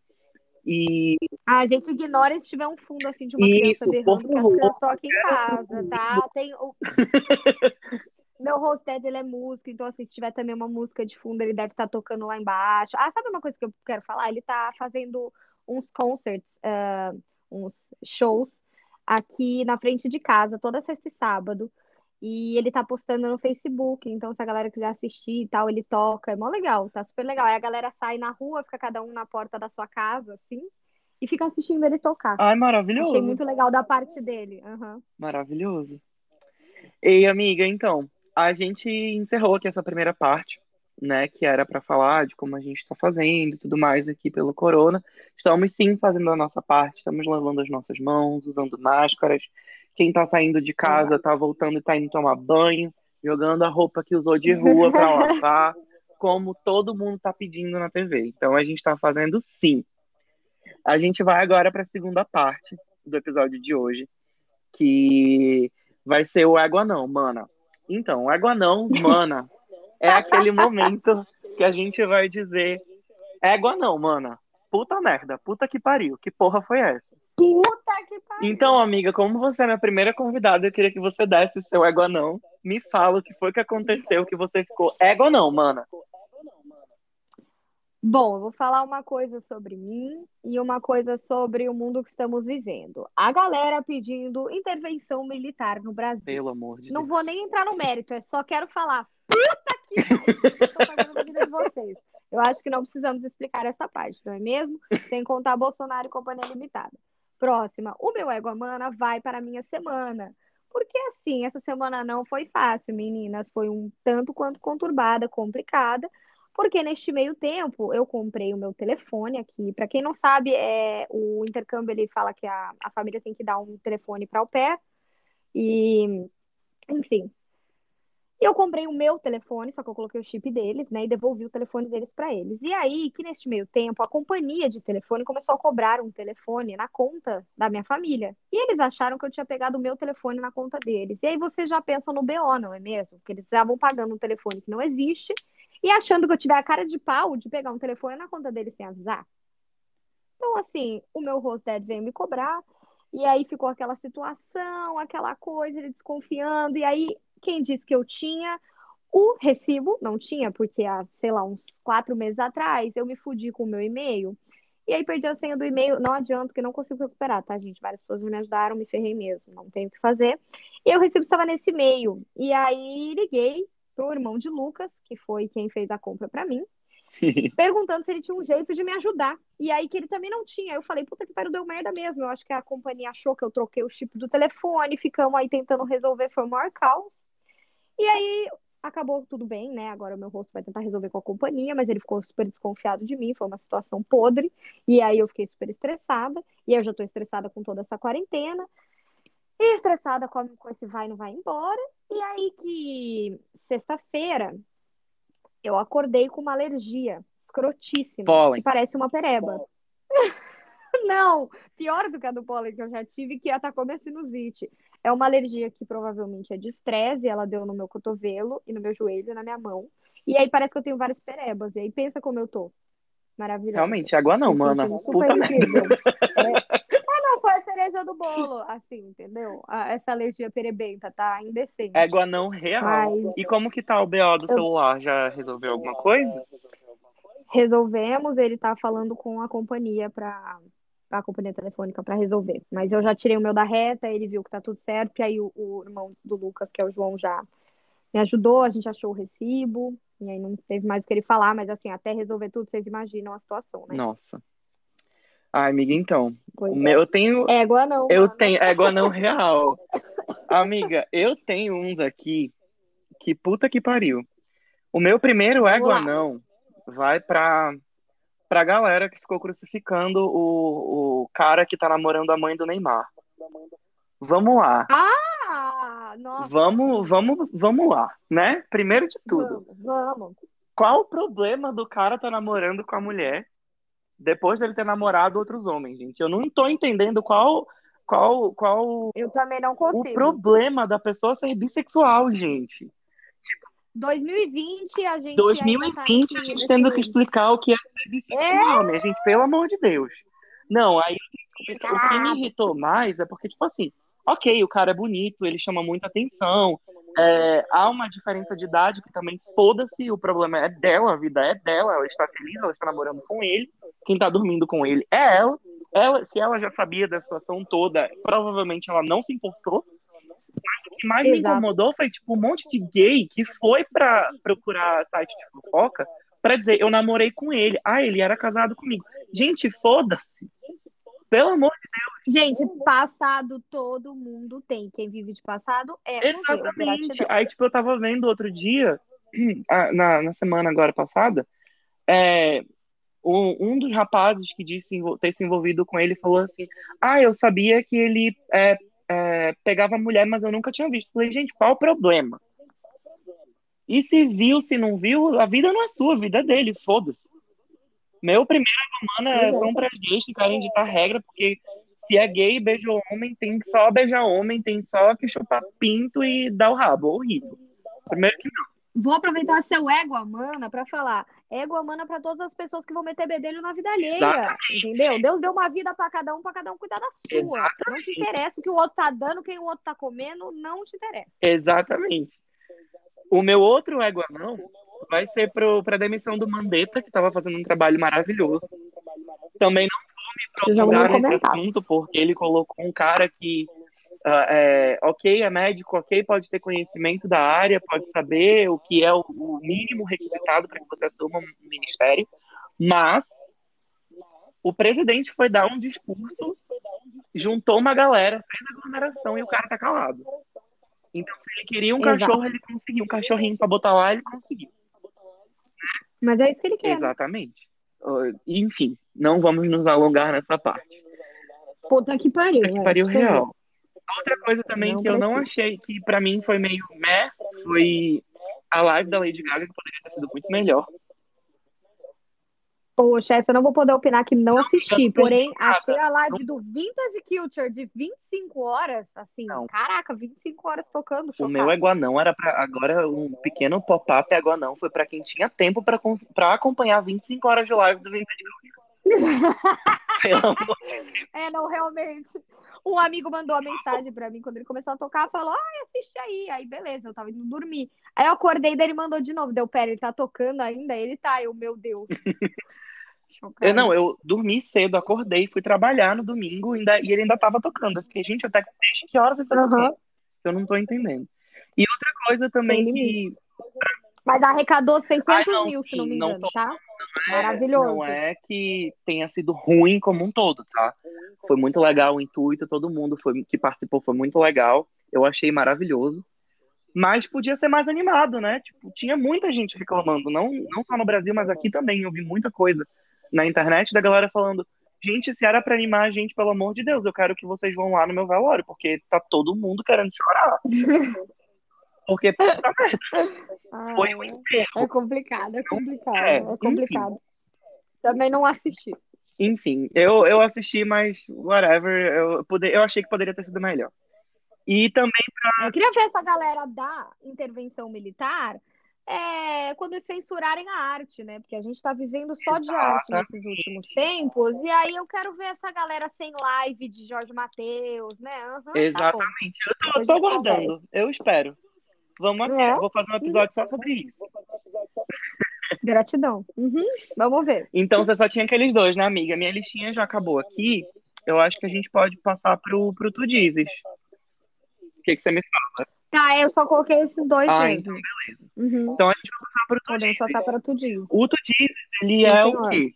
E Ah, a gente ignora se tiver um fundo assim de uma Isso, criança berrando, porque favor. eu aqui em casa, tá? Tem o... Meu hosted, ele é músico, então assim, se tiver também uma música de fundo, ele deve estar tocando lá embaixo. Ah, sabe uma coisa que eu quero falar? Ele tá fazendo uns concerts, ah, uns shows aqui na frente de casa, toda sexta e sábado. E ele tá postando no Facebook, então se a galera quiser assistir e tal, ele toca, é mó legal, tá super legal. Aí a galera sai na rua, fica cada um na porta da sua casa, assim, e fica assistindo ele tocar. ai, Achei maravilhoso. muito legal da parte dele. Aham. Maravilhoso. Ei, amiga, então, a gente encerrou aqui essa primeira parte, né, que era para falar de como a gente está fazendo e tudo mais aqui pelo corona. Estamos sim fazendo a nossa parte, estamos lavando as nossas mãos, usando máscaras. Quem tá saindo de casa tá voltando e tá indo tomar banho, jogando a roupa que usou de rua para lavar, como todo mundo tá pedindo na TV. Então a gente tá fazendo sim. A gente vai agora para a segunda parte do episódio de hoje, que vai ser o Água Não, mana. Então, Água Não, mana, é aquele momento que a gente vai dizer Água Não, mana. Puta merda, puta que pariu, que porra foi essa? Puta que pariu. Então, amiga, como você é minha primeira convidada, eu queria que você desse seu Égua Não. Me fala o que foi que aconteceu, que você ficou Égua Não, mana. Bom, eu vou falar uma coisa sobre mim e uma coisa sobre o mundo que estamos vivendo. A galera pedindo intervenção militar no Brasil. Pelo amor de Não Deus. vou nem entrar no mérito, é só quero falar. Puta pariu, estou a vida de vocês. Eu acho que não precisamos explicar essa parte, não é mesmo? Sem contar Bolsonaro e Companhia Limitada. Próxima, o meu égua mana vai para a minha semana. Porque assim, essa semana não foi fácil, meninas. Foi um tanto quanto conturbada, complicada. Porque neste meio tempo eu comprei o meu telefone aqui. Para quem não sabe, é, o intercâmbio ele fala que a, a família tem que dar um telefone para o pé. E, enfim. Eu comprei o meu telefone, só que eu coloquei o chip deles, né? E devolvi o telefone deles para eles. E aí, que neste meio tempo, a companhia de telefone começou a cobrar um telefone na conta da minha família. E eles acharam que eu tinha pegado o meu telefone na conta deles. E aí vocês já pensam no BO, não é mesmo? Porque eles estavam pagando um telefone que não existe e achando que eu tiver a cara de pau de pegar um telefone na conta deles sem avisar. Então, assim, o meu hosted veio me cobrar. E aí ficou aquela situação, aquela coisa, ele desconfiando. E aí, quem disse que eu tinha o recibo? Não tinha, porque há, sei lá, uns quatro meses atrás, eu me fudi com o meu e-mail. E aí perdi a senha do e-mail. Não adianta, porque não consigo recuperar, tá, gente? Várias pessoas me ajudaram, me ferrei mesmo. Não tenho o que fazer. E o recibo estava nesse e-mail. E aí liguei pro irmão de Lucas, que foi quem fez a compra para mim, perguntando se ele tinha um jeito de me ajudar. E aí que ele também não tinha. Eu falei, puta que pariu, deu merda mesmo. Eu acho que a companhia achou que eu troquei o chip do telefone, ficamos aí tentando resolver, foi o maior caos. E aí acabou tudo bem, né? Agora o meu rosto vai tentar resolver com a companhia, mas ele ficou super desconfiado de mim, foi uma situação podre. E aí eu fiquei super estressada, e eu já tô estressada com toda essa quarentena. E estressada com, com esse vai não vai embora. E aí que sexta-feira eu acordei com uma alergia escrotíssima, Pólen. que parece uma pereba. Não, pior do que a do pólen que eu já tive, que atacou minha sinusite. É uma alergia que provavelmente é de estresse, ela deu no meu cotovelo e no meu joelho e na minha mão. E aí parece que eu tenho várias perebas. E aí pensa como eu tô. Maravilhosa. Realmente, água não, mana. Puta merda. É. Ah, não, foi a cereja do bolo, assim, entendeu? Essa alergia perebenta tá indecente. Égua não real. Mas E como que tá o BO do eu celular? Já resolveu alguma coisa? resolvemos, ele tá falando com a companhia para a companhia telefônica para resolver. Mas eu já tirei o meu da reta, ele viu que tá tudo certo, e aí o, o irmão do Lucas, que é o João, já me ajudou, a gente achou o recibo, e aí não teve mais o que ele falar, mas assim, até resolver tudo, vocês imaginam a situação, né? Nossa. Ai, amiga, então. O Pois meu, é. eu tenho. Égua não, Eu mano. tenho. Égua não real. Amiga, eu tenho uns aqui que puta que pariu. O meu primeiro égua não vai pra, pra galera que ficou crucificando o, o cara que tá namorando a mãe do Neymar. Vamos lá. Ah, nossa, Vamos, vamos, vamos lá, né? Primeiro de tudo, vamos, vamos. qual o problema do cara tá namorando com a mulher depois dele ter namorado outros homens, gente? Eu não tô entendendo qual, qual, qual Eu também não o consigo. problema da pessoa ser bissexual, gente. 2020 a gente ainda tá 2020 a gente tendo que explicar o que é ser É, bissexual, minha gente, pelo amor de Deus. Não, aí o que me irritou mais é porque, tipo assim, ok, o cara é bonito, ele chama muita atenção, é, há uma diferença de idade que também, foda-se, o problema é dela, a vida é dela, ela está feliz, ela está namorando com ele, quem está dormindo com ele é ela. ela. Se ela já sabia da situação toda, provavelmente ela não se importou. Mas o que mais me Exato. incomodou foi, tipo, um monte de gay que foi pra procurar site de fofoca pra dizer, eu namorei com ele. Ah, ele era casado comigo. Gente, foda-se. Pelo amor de Gente, passado todo mundo tem. Quem vive de passado é Deus. Exatamente. Aí, tipo, eu tava vendo outro dia, na, na semana agora passada, é, um, dos rapazes que disse ter se envolvido com ele falou assim: Ah, eu sabia que ele é, é, pegava mulher, mas eu nunca tinha visto. Falei, gente, qual o problema? E se viu, se não viu, a vida não é sua, a vida é dele, foda-se. Meu primeiro mano é, são para gays que querem ditar regra, porque se é gay beija homem, tem só beijar homem, tem só que chupar pinto e dar o rabo. Horrível. Primeiro que não. Vou aproveitar seu égua mana pra falar. Égua mana pra todas as pessoas que vão meter bedelho na vida alheia. Exatamente. Entendeu? Deus deu uma vida pra cada um, pra cada um cuidar da sua. Não te Exatamente. interessa o que o outro tá dando, quem o outro tá comendo, não te interessa. Exatamente. O meu outro égua não vai ser pro, pra demissão do Mandetta, que tava fazendo um trabalho maravilhoso. Também não vou me aprofundar nesse assunto, porque ele colocou um cara que, ah, é, ok, é médico, ok, pode ter conhecimento da área, pode saber o que é o, o mínimo requisitado para que você assuma um ministério, mas o presidente foi dar um discurso, juntou uma galera, fez aglomeração e o cara tá calado. Então, se ele queria um Exato. cachorro, ele conseguiu um cachorrinho pra botar lá, ele conseguiu. Mas é isso que ele quer. Exatamente. Uh, Enfim, não vamos nos alongar nessa parte. Puta que pariu. Puta que é, pariu ver. real. Outra coisa também Não que eu não achei que pra mim foi meio meh, foi a live da Lady Gaga, que poderia ter sido muito melhor. Poxa, essa eu não vou poder opinar que não assisti. não Porém, nada. achei a live do Vintage Culture de 25 horas. Assim, Não. caraca, 25 horas tocando. O chocada. meu Eguanão era pra. Agora, um pequeno pop-up Eguanão foi pra quem tinha tempo pra acompanhar 25 horas de live do Vintage Culture. Pelo amor de Deus. É, não, realmente. Um amigo mandou uma mensagem pra mim quando ele começou a tocar, falou, ai, assiste aí. Aí, beleza, eu tava indo dormir. Aí eu acordei, daí ele mandou de novo. Deu, pera, ele tá tocando ainda? Ele tá, eu, meu Deus. Eu, não, eu dormi cedo, acordei, fui trabalhar no domingo ainda, e ele ainda tava tocando. Eu fiquei, gente, até que horas ele tá tocando? Eu não tô entendendo. E outra coisa também que Mas arrecadou 600 Ai, não, mil, se não sim, me não engano, tô- tá? É, Maravilhoso. não é que tenha sido ruim como um todo, tá? Foi muito legal o intuito, todo mundo foi, que participou foi muito legal. Eu achei maravilhoso. Mas podia ser mais animado, né? Tipo, tinha muita gente reclamando, não, não só no Brasil, mas aqui também. Eu vi muita coisa na internet da galera falando: gente, se era pra animar a gente, pelo amor de Deus, eu quero que vocês vão lá no meu velório, porque tá todo mundo querendo chorar. Porque, Ah, foi um é enterro. complicado, é complicado, É, é complicado. Também não assisti. Enfim, eu, eu assisti, mas whatever. Eu, pode, eu achei que poderia ter sido melhor. E também, Eu queria ver essa galera da intervenção militar é, quando censurarem a arte, né? Porque a gente está vivendo só de arte nesses últimos tempos. E aí eu quero ver essa galera sem live de Jorge Mateus, né? Tá bom. exatamente, eu tô, tô aguardando. Eu espero. Vamos É. eu vou fazer um episódio só sobre isso. Gratidão. Uhum, Vamos ver. Então você só tinha aqueles dois, né, amiga? Minha listinha já acabou aqui. Eu acho que a gente pode passar pro, pro Tu Dizes. O que, que você me fala? Tá, eu só coloquei esses dois Ah, mesmo. então beleza. Uhum. Então a gente vai passar pro Tu Podemos Dizes. passar para tudinho. O Tu Dizes, ele é o quê?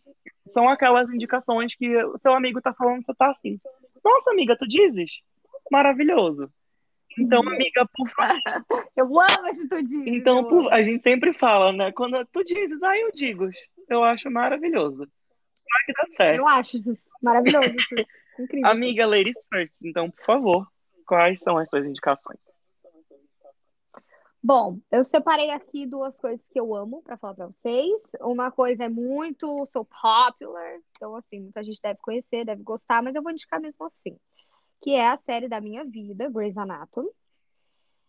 São aquelas indicações que o seu amigo tá falando, você tá assim. Nossa, amiga, tu dizes? Maravilhoso. Então, amiga, por favor. Eu amo esse tudinho. Então, eu por- a gente sempre fala, né? Quando tu dizes, aí eu digo. Eu acho maravilhoso. Vai que dá certo. Eu acho isso maravilhoso. isso. Incrível. Amiga, ladies first. Então, por favor, quais são as suas indicações? Bom, eu separei aqui duas coisas que eu amo pra falar pra vocês. Uma coisa é muito so popular, então assim, muita gente deve conhecer, deve gostar, mas eu vou indicar mesmo assim, que é a série da minha vida, Grey's Anatomy.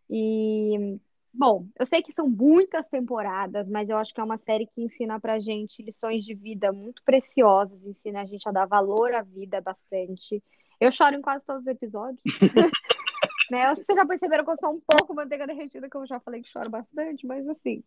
E bom, eu sei que são muitas temporadas, mas eu acho que é uma série que ensina pra gente lições de vida muito preciosas, ensina a gente a dar valor à vida bastante. Eu choro em quase todos os episódios. Né? Eu acho que vocês já perceberam que eu sou um pouco manteiga derretida, que eu já falei que choro bastante, mas assim,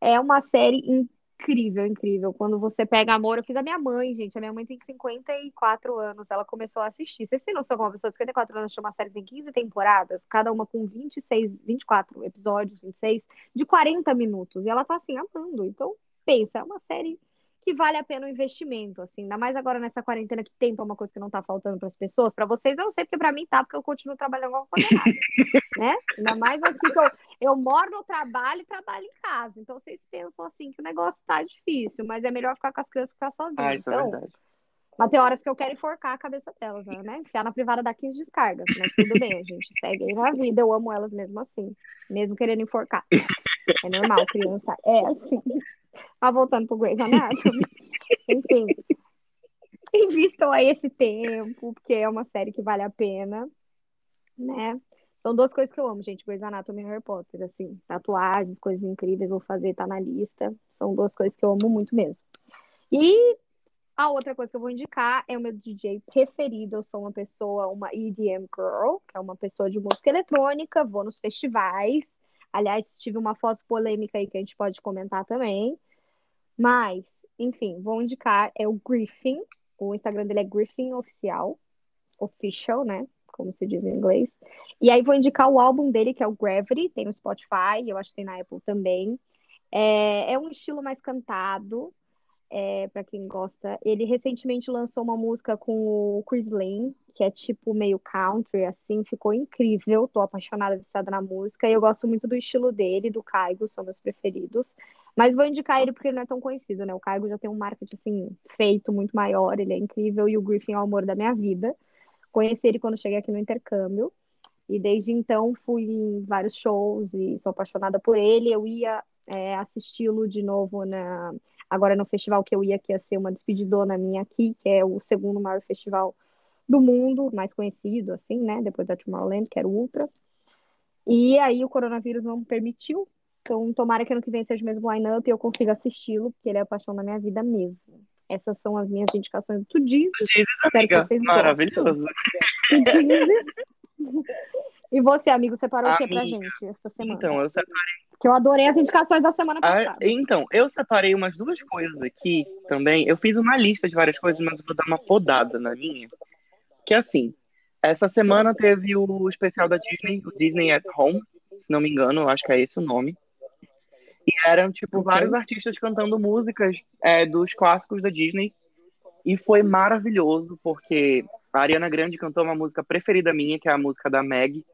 é uma série incrível, incrível. Quando você pega amor, eu fiz a minha mãe, gente. A minha mãe tem 54 anos, ela começou a assistir. Vocês têm noção que uma pessoa de 54 anos chama uma série tem 15 temporadas, cada uma com 26, 24 episódios, 26, de 40 minutos. E ela tá assim, amando. Então, pensa, é uma série que vale a pena o investimento, assim, ainda mais agora nessa quarentena que tempo é uma coisa que não tá faltando para as pessoas, para vocês eu não sei, porque para mim tá, porque eu continuo trabalhando igual condenada, né? Ainda mais assim que eu, eu moro no trabalho e trabalho em casa, então vocês pensam assim que o negócio tá difícil, mas é melhor ficar com as crianças que ficar sozinho, Ah, isso é então, verdade. mas tem horas que eu quero enforcar a cabeça delas, né? Enfiar na privada dá 15 descargas, mas tudo bem, a gente segue aí na vida, eu amo elas mesmo assim, mesmo querendo enforcar. É normal, criança é assim. Mas voltando pro Grey's Anatomy, enfim, invistam aí esse tempo, porque é uma série que vale a pena, né? São duas coisas que eu amo, gente, Grey's Anatomy e Harry Potter, assim, tatuagens, coisas incríveis, vou fazer, tá na lista. São duas coisas que eu amo muito mesmo. E a outra coisa que eu vou indicar é o meu DJ preferido. Eu sou uma pessoa, uma EDM girl, que é uma pessoa de música eletrônica, vou nos festivais. Aliás, tive uma foto polêmica aí que a gente pode comentar também. Mas, enfim, vou indicar é o Griffin. O Instagram dele é Griffin Oficial. Official, né? Como se diz em inglês. E aí vou indicar o álbum dele, que é o Gravity, tem no Spotify, eu acho que tem na Apple também. É, é um estilo mais cantado, é, para quem gosta. Ele recentemente lançou uma música com o Chris Lane, que é tipo meio country, assim, ficou incrível. Tô apaixonada, viciada na música. E eu gosto muito do estilo dele, do Caigo, são meus preferidos. Mas vou indicar ele porque ele não é tão conhecido, né? O Caigo já tem um marketing, assim, feito muito maior, ele é incrível. E o Griffin é o amor da minha vida. Conheci ele quando cheguei aqui no intercâmbio. E desde então fui em vários shows e sou apaixonada por ele. Eu ia é, assisti-lo de novo na agora no festival que eu ia, que ia ser uma despedidona minha aqui, que é o segundo maior festival do mundo, mais conhecido, assim, né? Depois da Tomorrowland, que era o Ultra. E aí o coronavírus não permitiu. Então, tomara que ano que vem seja o mesmo line-up e eu consiga assisti-lo, porque ele é a paixão da minha vida mesmo. Essas são as minhas indicações do Tudizes. Dizes, Espero que amiga, vocês gostem. maravilhoso. Tudizes. E você, amigo, separou o que pra Amiga, gente essa semana? Então, eu separei Que eu adorei as indicações da semana Ah, passada. então, eu separei umas duas coisas aqui também. Eu fiz uma lista de várias coisas, mas eu vou dar uma podada na minha. Que é assim, essa semana teve o especial da Disney, o Disney at Home, se não me engano, eu acho que é esse o nome. E eram, tipo, Ok. vários artistas cantando músicas é, dos clássicos da Disney. E foi maravilhoso, porque a Ariana Grande cantou uma música preferida minha, que é a música da Meg,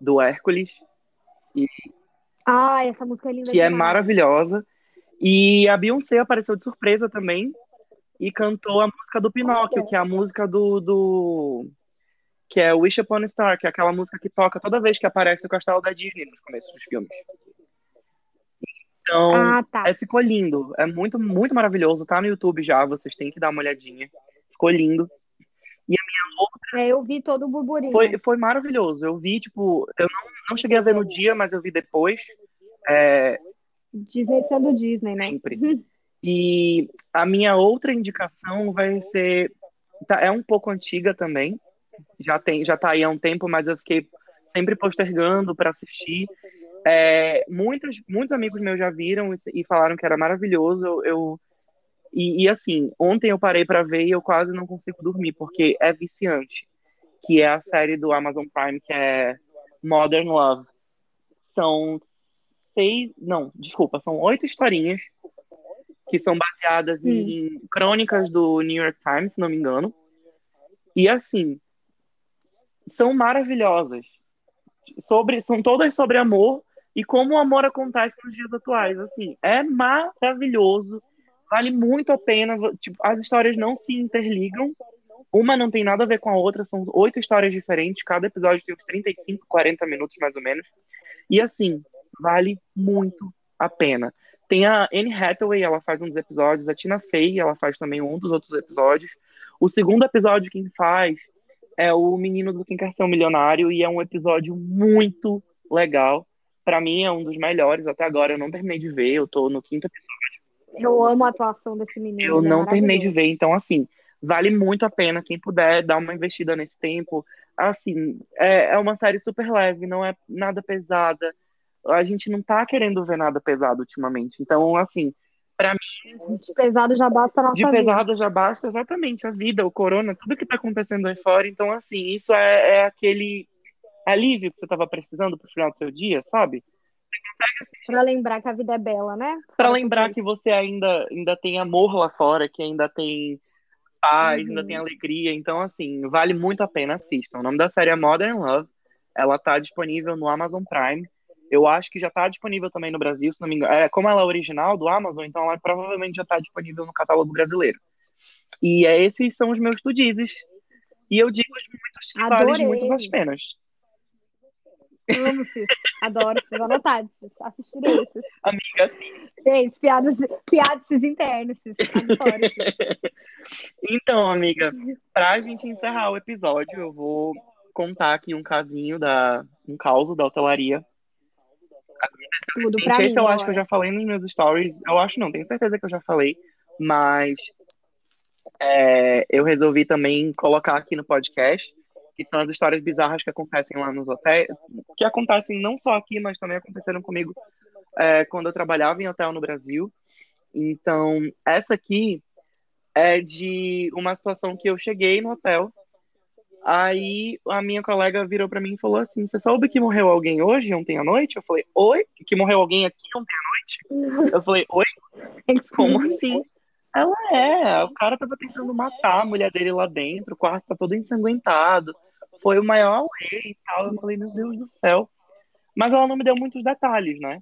do Hércules. Ai, essa música é linda que é demais. maravilhosa. E a Beyoncé apareceu de surpresa também e cantou a música do Pinóquio, que é a música do, do que é Wish Upon a Star, que é aquela música que toca toda vez que aparece o castelo da Disney nos começos dos filmes. Então, Ah, tá. é, ficou lindo. É muito, muito maravilhoso. Tá no YouTube já, vocês têm que dar uma olhadinha. Ficou lindo. É, eu vi todo o burburinho. Foi, foi maravilhoso. Eu vi, tipo, eu não, não cheguei a ver no dia, mas eu vi depois. É, Disney sendo Disney, né? sempre. E a minha outra indicação vai ser. tá- é um pouco antiga também. Já tem, já tá aí há um tempo, mas eu fiquei sempre postergando para assistir. É, muitos, muitos amigos meus já viram e, falaram que era maravilhoso. Eu, eu- e, e, assim, ontem eu parei para ver e eu quase não consigo dormir, porque é viciante. Que é a série do Amazon Prime, que é Modern Love. São seis. Não, desculpa, são oito historinhas que são baseadas Hum. em crônicas do New York Times, se não me engano. E assim, são maravilhosas. Sobre, são todas sobre amor e como o amor acontece nos dias atuais. Assim, é maravilhoso. Vale muito a pena. Tipo, as histórias não se interligam. Uma não tem nada a ver com a outra. São oito histórias diferentes. Cada episódio tem uns 35, 40 minutos, mais ou menos. E assim, vale muito a pena. Tem a Anne Hathaway, ela faz um dos episódios. A Tina Fey, ela faz também um dos outros episódios. O segundo episódio quem faz é o menino do Quem Quer Ser um Milionário e é um episódio muito legal. Pra mim é um dos melhores até agora. Eu não terminei de ver, eu tô no quinto episódio. Eu amo a atuação desse menino. Eu não terminei de ver, então assim, vale muito a pena quem puder dar uma investida nesse tempo. Assim, é, é uma série super leve, não é nada pesada. A gente não tá querendo ver nada pesado ultimamente. Então, assim, De pesado já basta a nossa de vida. pesada já basta exatamente a vida, o corona, tudo que tá acontecendo aí fora. Então, assim, isso é, é aquele alívio que você tava precisando pro final do seu dia, sabe? Pra lembrar que a vida é bela, né? Pra lembrar que você ainda, ainda tem amor lá fora, que ainda tem paz, Uhum. ainda tem alegria. Então, assim, vale muito a pena assistam. O nome da série é Modern Love. Ela tá disponível no Amazon Prime. Eu acho que já tá disponível também no Brasil, se não me engano. É, como ela é original do Amazon, então ela provavelmente já tá disponível no catálogo brasileiro. E é, esses são os meus tudizes. E eu digo muitos que valem Adorei. muito as penas. Amo, Cis. Adoro, Cis. Anotado, Cis. Assistirei, Cis. Amiga, assim, Gente, piadas, piadas Cis internas, Cis. Adoro, Cis. Então, amiga, pra gente encerrar o episódio, eu vou contar aqui um casinho da um caso da hotelaria. Tudo pra mim. esse eu acho que eu já falei nos meus stories. Eu acho não, tenho certeza que eu já falei, mas é, eu resolvi também colocar aqui no podcast, que são as histórias bizarras que acontecem lá nos hotéis, que acontecem não só aqui, mas também aconteceram comigo é, quando eu trabalhava em hotel no Brasil. Então, essa aqui é de uma situação que eu cheguei no hotel. Aí a minha colega virou pra mim e falou assim: Você soube que morreu alguém hoje, ontem à noite? Eu falei: Oi? Que morreu alguém aqui ontem à noite? Eu falei: Oi? Como assim? Ela é. O cara tava tentando matar a mulher dele lá dentro, o quarto tá todo ensanguentado. Foi o maior auê e tal. Eu falei: Meu Deus do céu. Mas ela não me deu muitos detalhes, né?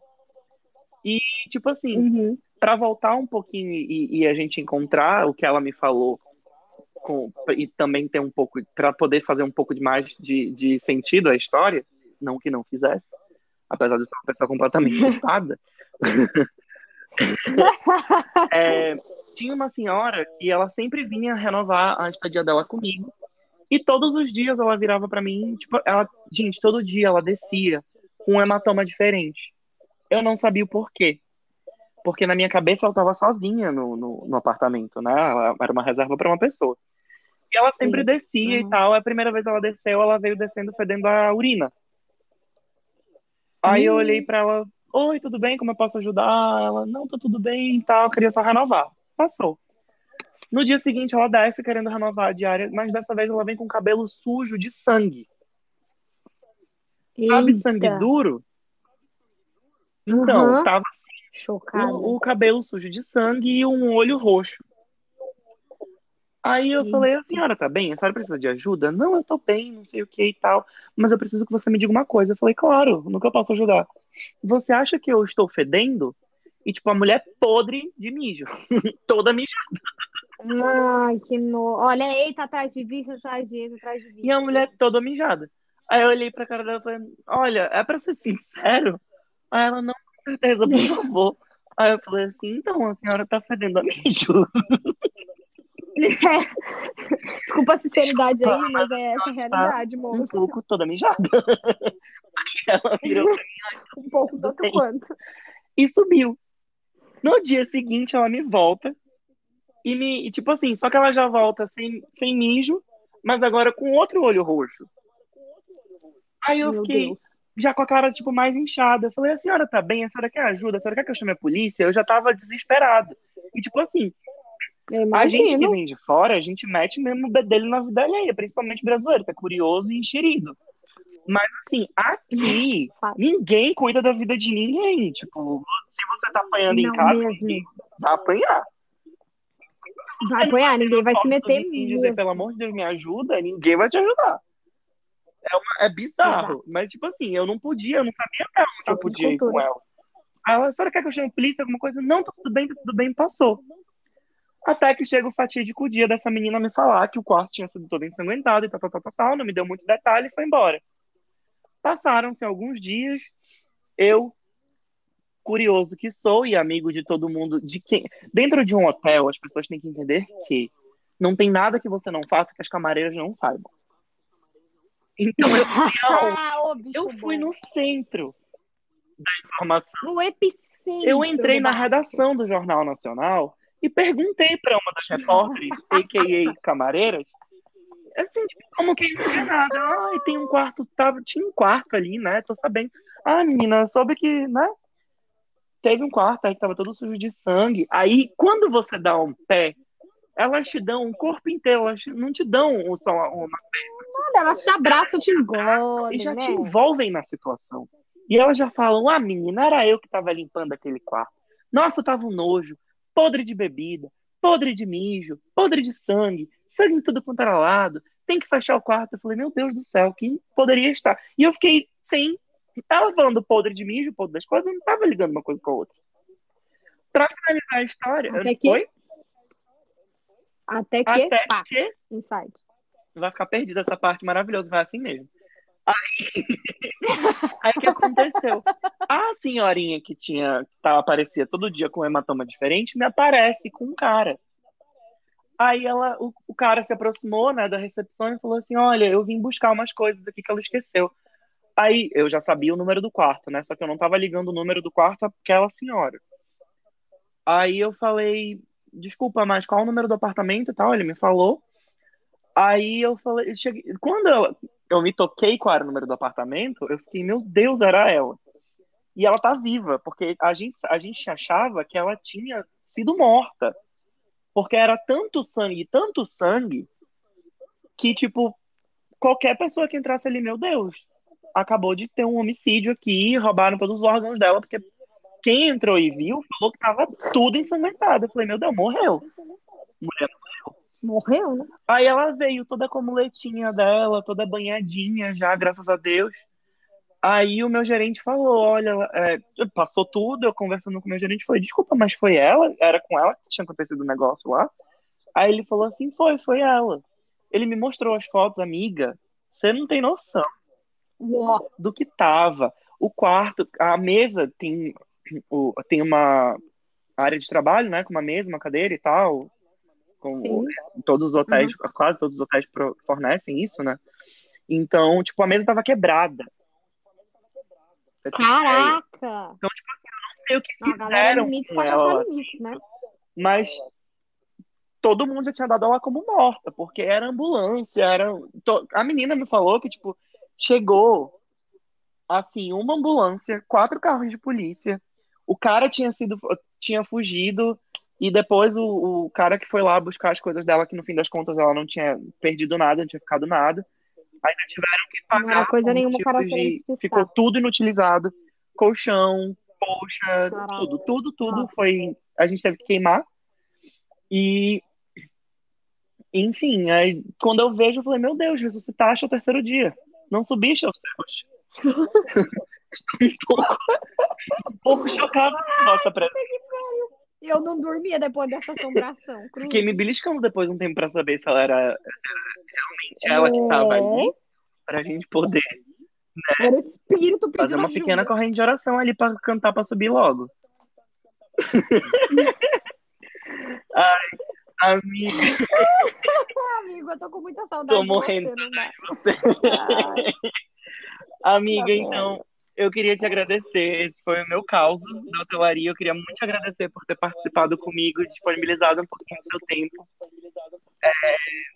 E, tipo assim, Uhum. para voltar um pouquinho e, e a gente encontrar o que ela me falou com, e também ter um pouco para poder fazer um pouco de mais de, de sentido à história, não que não fizesse, apesar de ser uma pessoa completamente culpada. é, tinha uma senhora que ela sempre vinha renovar a estadia dela comigo e todos os dias ela virava para mim, tipo, ela, gente, todo dia ela descia com um hematoma diferente. Eu não sabia o porquê porque na minha cabeça ela estava sozinha no, no, no apartamento, né? Ela era uma reserva para uma pessoa. E ela sempre Sim. descia e Uhum. tal. A primeira vez ela desceu, ela veio descendo fedendo a urina. Aí eu olhei para ela, Oi, tudo bem? Como eu posso ajudar? Ela, não, tá tudo bem e tal, queria só renovar. Passou. No dia seguinte, ela desce querendo renovar a diária, mas dessa vez ela vem com o cabelo sujo de sangue. Sabe Eita. sangue duro? Então, Aham. tava assim, Chocada. o, o cabelo sujo de sangue e um olho roxo. Aí eu falei, a Eita. senhora tá bem? A senhora precisa de ajuda? Não, eu tô bem, não sei o que e tal. Mas eu preciso que você me diga uma coisa. Eu falei, claro, eu posso ajudar? Você acha que eu estou fedendo? E, tipo, a mulher podre de mijo. Toda mijada. Ai, que no... Olha, eita, atrás de vista, atrás de eita, atrás de E a vista. mulher toda mijada. Aí eu olhei pra cara dela e falei, olha, é pra ser sincero? Aí ela, não, com certeza, por favor. Aí eu falei assim, então, a senhora tá fedendo a mijo. Desculpa a sinceridade aí, Desculpa, mas é essa a está realidade, um moço. pouco toda mijada. Aí ela virou pra mim Um pouco tanto quanto. e subiu. No dia seguinte, ela me volta e me, e, tipo assim, só que ela já volta sem, sem mijo, mas agora com outro olho roxo. Aí eu Meu fiquei Deus. já com a cara, tipo, mais inchada. Eu falei, a senhora tá bem? A senhora quer ajuda? A senhora quer que eu chame a polícia? Eu já tava desesperado. E, tipo assim, a gente que vem de fora, a gente mete mesmo o bedelho na vida alheia, principalmente brasileiro, que é curioso e enxerido. Mas, assim, aqui, ninguém cuida da vida de ninguém. Tipo, se você tá apanhando em Não casa, mesmo. ninguém vai apanhar. Vai apanhar, ninguém vai se meter vizinho dizer, pelo amor de Deus, me ajuda, ninguém vai te ajudar. É, uma- é bizarro. Mas, tipo assim, eu não podia, eu não sabia até onde eu podia ir com ela. Aí ela, a senhora quer que eu chame polícia, alguma coisa? Não, tá tudo bem, tá tudo bem, passou. Até que chega o fatídico dia dessa menina me falar que o quarto tinha sido todo ensanguentado e tal, tal, tal, tal, tal, não me deu muito detalhe e foi embora. Passaram-se alguns dias, eu, curioso que sou e amigo de todo mundo, de quem. Dentro de um hotel, as pessoas têm que entender que não tem nada que você não faça que as camareiras não saibam. Então eu fui aonde? Ah, Eu fui no centro da informação. No epicentro Eu entrei na redação do Jornal Nacional e perguntei para uma das repórteres, a.k.a. camareiras, assim, tipo, como quem não tinha nada. Ai, tem um quarto, tava, tinha um quarto ali, né? Tô sabendo. Ah, menina, soube que, né? Teve um quarto aí que tava todo sujo de sangue. Aí, quando você dá um pé, elas te dão o corpo inteiro, elas não te dão só uma Olha, elas te abraçam, te e engodem, já né? te envolvem na situação. E elas já falam: ah, menina, era eu que tava limpando aquele quarto. Nossa, tava um nojo, podre de bebida, podre de mijo, podre de sangue, sangue tudo quanto era lado. Tem que fechar o quarto. Eu falei: meu Deus do céu, quem poderia estar? E eu fiquei sem. Tava falando podre de mijo, podre das coisas, eu não tava ligando uma coisa com a outra. Pra finalizar a história, Até que- foi? Até que, Até pá, que inside. vai ficar perdida essa parte maravilhosa, vai assim mesmo. Aí, aí o que aconteceu? A senhorinha que tinha, que tava, aparecia todo dia com um hematoma diferente, me aparece com um cara. Aí ela, o, o cara se aproximou, né, da recepção e falou assim: Olha, eu vim buscar umas coisas aqui que ela esqueceu. Aí eu já sabia o número do quarto, né? Só que eu não tava ligando o número do quarto àquela senhora. Aí eu falei, desculpa, mas qual o número do apartamento e tal? Ele me falou. Aí eu falei, eu cheguei, quando eu, eu me toquei qual era o número do apartamento, eu fiquei, meu Deus, era ela. E ela tá viva, porque a gente, a gente achava que ela tinha sido morta. Porque era tanto sangue, tanto sangue, que, tipo, qualquer pessoa que entrasse ali, meu Deus, acabou de ter um homicídio aqui, roubaram todos os órgãos dela, porque quem entrou e viu falou que tava tudo ensanguentado. Eu falei, meu Deus, morreu. Mulher Morreu, né? Aí ela veio toda com a muletinha dela, toda banhadinha já, graças a Deus. Aí o meu gerente falou, olha, é, passou tudo, eu conversando com o meu gerente, falei, desculpa, mas foi ela? Era com ela que tinha acontecido o negócio lá? Aí ele falou assim, foi, foi ela. Ele me mostrou as fotos, amiga, você não tem noção Do que tava. O quarto, a mesa tem, tem uma área de trabalho, né, com uma mesa, uma cadeira e tal, com Sim. todos os hotéis, quase todos os hotéis fornecem isso, né? Então, tipo, a mesa tava quebrada. Caraca! Então, tipo assim, eu não sei o que fizeram com ela, limite, né? mas todo mundo já tinha dado ela como morta, porque era ambulância, era... A menina me falou que, tipo, chegou assim, uma ambulância, quatro carros de polícia. O cara tinha sido, tinha fugido e depois o, o cara que foi lá buscar as coisas dela, que no fim das contas ela não tinha perdido nada, não tinha ficado nada. Ainda tiveram que pagar coisa por nenhuma, o querendo de. Ficou tudo inutilizado. Colchão, colcha, Caraca. tudo, tudo, tudo foi. A gente teve que queimar. E. Enfim, aí quando eu vejo, eu falei, meu Deus, ressuscitaste ao terceiro dia. Não subiste aos céus. Estou um pouco, um pouco chocado com a nossa presença. Eu não dormia depois dessa assombração. cruz. Fiquei me beliscando depois um tempo pra saber se ela era, se era realmente ela que estava ali, pra gente poder Era o espírito fazer uma ajuda. pequena corrente de oração ali pra cantar pra subir logo. Ai, amiga, amigo, eu tô com muita saudade tô morrendo você, de você. Ai, Amiga, Tá então, eu queria te agradecer. Esse foi o meu caos da hotelaria. Eu queria muito te agradecer por ter participado comigo e disponibilizado um pouquinho do seu tempo.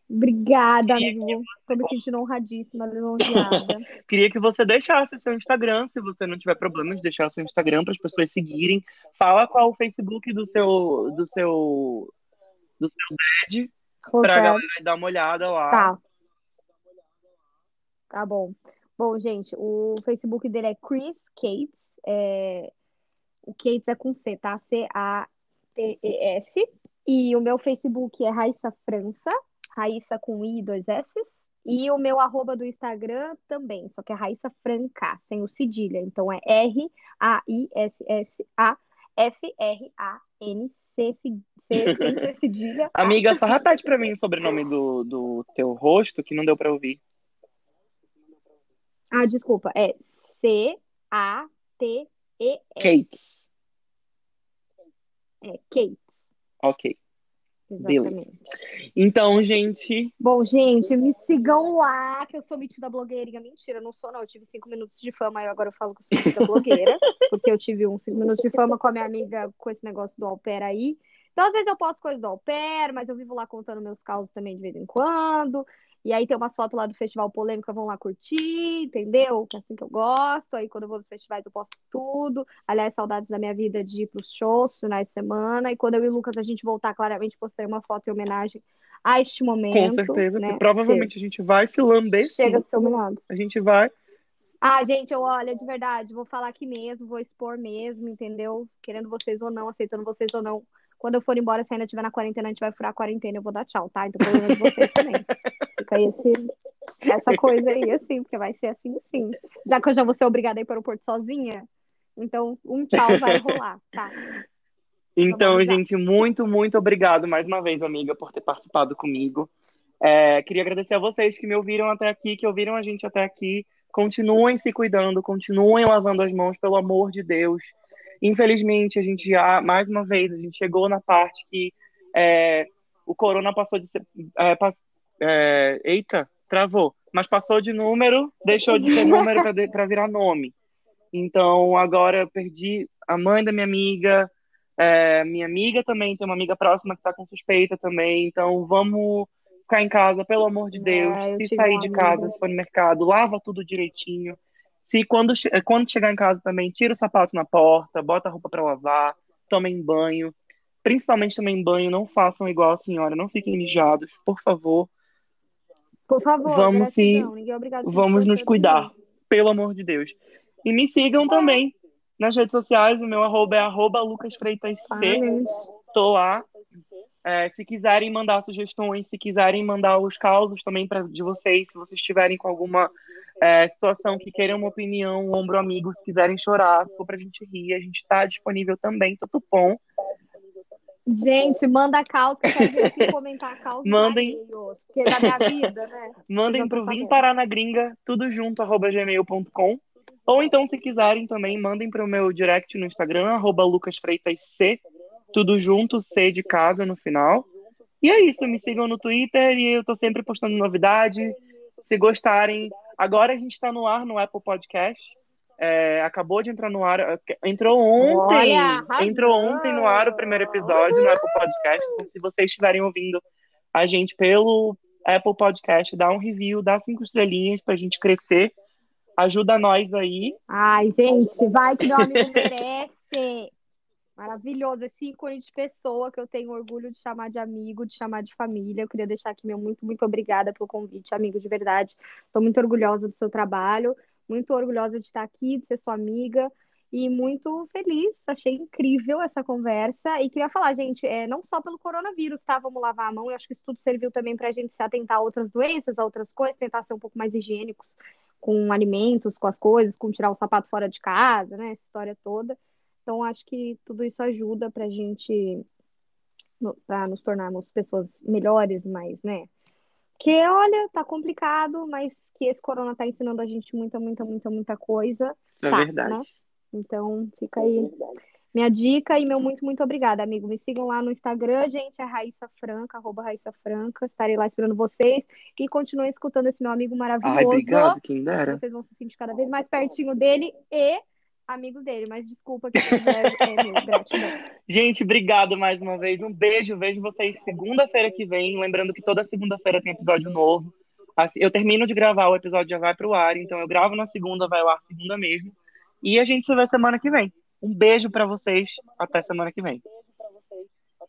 Obrigada, amigo. Tô me sentindo honradíssima, lisonjeada. Queria que você deixasse seu Instagram, se você não tiver problema de deixar seu Instagram para as pessoas seguirem. Fala qual o Facebook do seu do seu do seu pra Roberto. galera dar uma olhada lá. Tá. Tá bom. Bom, gente, o Facebook dele é Chris Cates. É... O Cates é com C, tá? C-A-T-E-S. E o meu Facebook é Raíssa França. Raíssa com I, dois S. E o meu arroba do Instagram também, só que é Raíssa Franca, sem o cedilha. Então é R-A-I-S-S-A-F-R-A-N-C C sem ser cedilha. Amiga, só repete pra mim o sobrenome do, do teu rosto que não deu pra ouvir. Ah, desculpa, é C-A-T-E-S. Kates. É Kate, Ok. Exatamente. Então, gente, Bom, gente, me sigam lá, que eu sou metida blogueirinha. Mentira, eu não sou, não. Eu tive cinco minutos de fama, e agora eu falo que eu sou metida blogueira, porque eu tive uns cinco minutos de fama com a minha amiga com esse negócio do au pair aí. Então, às vezes eu posto coisas do au pair, mas eu vivo lá contando meus causos também de vez em quando. E aí tem umas fotos lá do Festival Polêmica, vão lá curtir, entendeu? Que é assim que eu gosto. Aí quando eu vou nos festivais eu posto tudo. Aliás, saudades da minha vida de ir pros shows, finais de semana. E quando eu e o Lucas a gente voltar, claramente postei uma foto em homenagem a este com momento. certeza, né? provavelmente a gente vai se lamber. Chega do seu lado. A gente vai. Ah, gente, eu olha, de verdade, vou falar aqui mesmo, vou expor mesmo, entendeu? Querendo vocês ou não, aceitando vocês ou não. Quando eu for embora, se ainda estiver na quarentena, a gente vai furar a quarentena, eu vou dar tchau, tá? Então, problema de vocês também. Fica aí esse, essa coisa aí, assim, porque vai ser assim, sim. Já que eu já vou ser obrigada a ir para o aeroporto sozinha, então um tchau vai rolar, tá? Então, gente, muito, muito obrigado mais uma vez, amiga, por ter participado comigo. É, queria agradecer a vocês que me ouviram até aqui, que ouviram a gente até aqui. Continuem se cuidando, continuem lavando as mãos, pelo amor de Deus. Infelizmente, a gente já, mais uma vez, a gente chegou na parte que é, o corona passou de ser. é, pass- é, eita, travou. Mas passou de número, deixou de ser número para virar nome. Então, agora eu perdi a mãe da minha amiga, é, minha amiga também, tem uma amiga próxima que está com suspeita também. Então, vamos ficar em casa, pelo amor de Deus. Eu Se sair de casa, se for no mercado, lava tudo direitinho. Se quando, che- quando chegar em casa também, tira o sapato na porta, bota a roupa para lavar, tomem banho. Principalmente também banho, não façam igual a senhora, não fiquem mijados, por favor. Por favor, Vamos se- é Vamos nos cuidar, pelo amor de Deus. E me sigam também nas redes sociais, o meu arroba é arroba lucasfreitasc. Claramente. Tô lá. É, se quiserem mandar sugestões, se quiserem mandar os causos também de vocês, se vocês estiverem com alguma é, situação que queiram uma opinião, um ombro amigo, se quiserem chorar, se for pra gente rir, a gente tá disponível também, tudo bom. Gente, manda a quero aqui comentar a Mandem. alheios, porque é da minha vida, né? Mandem pro Vim. Parar na Gringa, tudo junto, arroba gmail.com. Ou então, se quiserem também, mandem pro meu direct no Instagram, arroba lucasfreitasc, tudo junto, C de casa no final. E é isso, me sigam no Twitter e eu tô sempre postando novidade. Se gostarem, agora a gente tá no ar no Apple Podcast. É, acabou de entrar no ar, entrou ontem, Olha, entrou ontem no ar o primeiro episódio no Apple Podcast. Então, se vocês estiverem ouvindo a gente pelo Apple Podcast, dá um review, dá cinco estrelinhas pra gente crescer Ajuda nós aí. Ai, gente, vai que meu amigo merece. Maravilhoso, esse ícone de pessoa que eu tenho orgulho de chamar de amigo, de chamar de família. Eu queria deixar aqui meu muito, muito obrigada pelo convite, amigo, de verdade. Estou muito orgulhosa do seu trabalho, muito orgulhosa de estar aqui, de ser sua amiga e muito feliz. Achei incrível essa conversa. E queria falar, gente, é, não só pelo coronavírus, tá? Vamos lavar a mão. Eu acho que isso tudo serviu também para a gente se atentar a outras doenças, a outras coisas, tentar ser um pouco mais higiênicos com alimentos, com as coisas, com tirar o sapato fora de casa, né? Essa história toda. Então, acho que tudo isso ajuda para a gente, para nos tornarmos pessoas melhores, mais, né? Que, olha, tá complicado, mas que esse corona tá ensinando a gente muita, muita, muita, muita coisa. Isso é tá, verdade. Né? Então, fica aí minha dica e meu muito, muito obrigada, amigo. Me sigam lá no Instagram, gente, é Raíssa Franca, arroba Raíssa Franca. Estarei lá esperando vocês. E continuem escutando esse meu amigo maravilhoso. Ai, obrigado, quem dera. Vocês vão se sentir cada vez mais pertinho dele e amigo dele, mas desculpa que é. Gente, obrigado mais uma vez. Um beijo, vejo vocês segunda-feira que vem. Lembrando que toda segunda-feira tem episódio novo. Assim, eu termino de gravar, o episódio já vai pro ar, então eu gravo na segunda, vai ao ar segunda mesmo. E a gente se vê semana que vem. Um beijo para vocês, até semana que vem.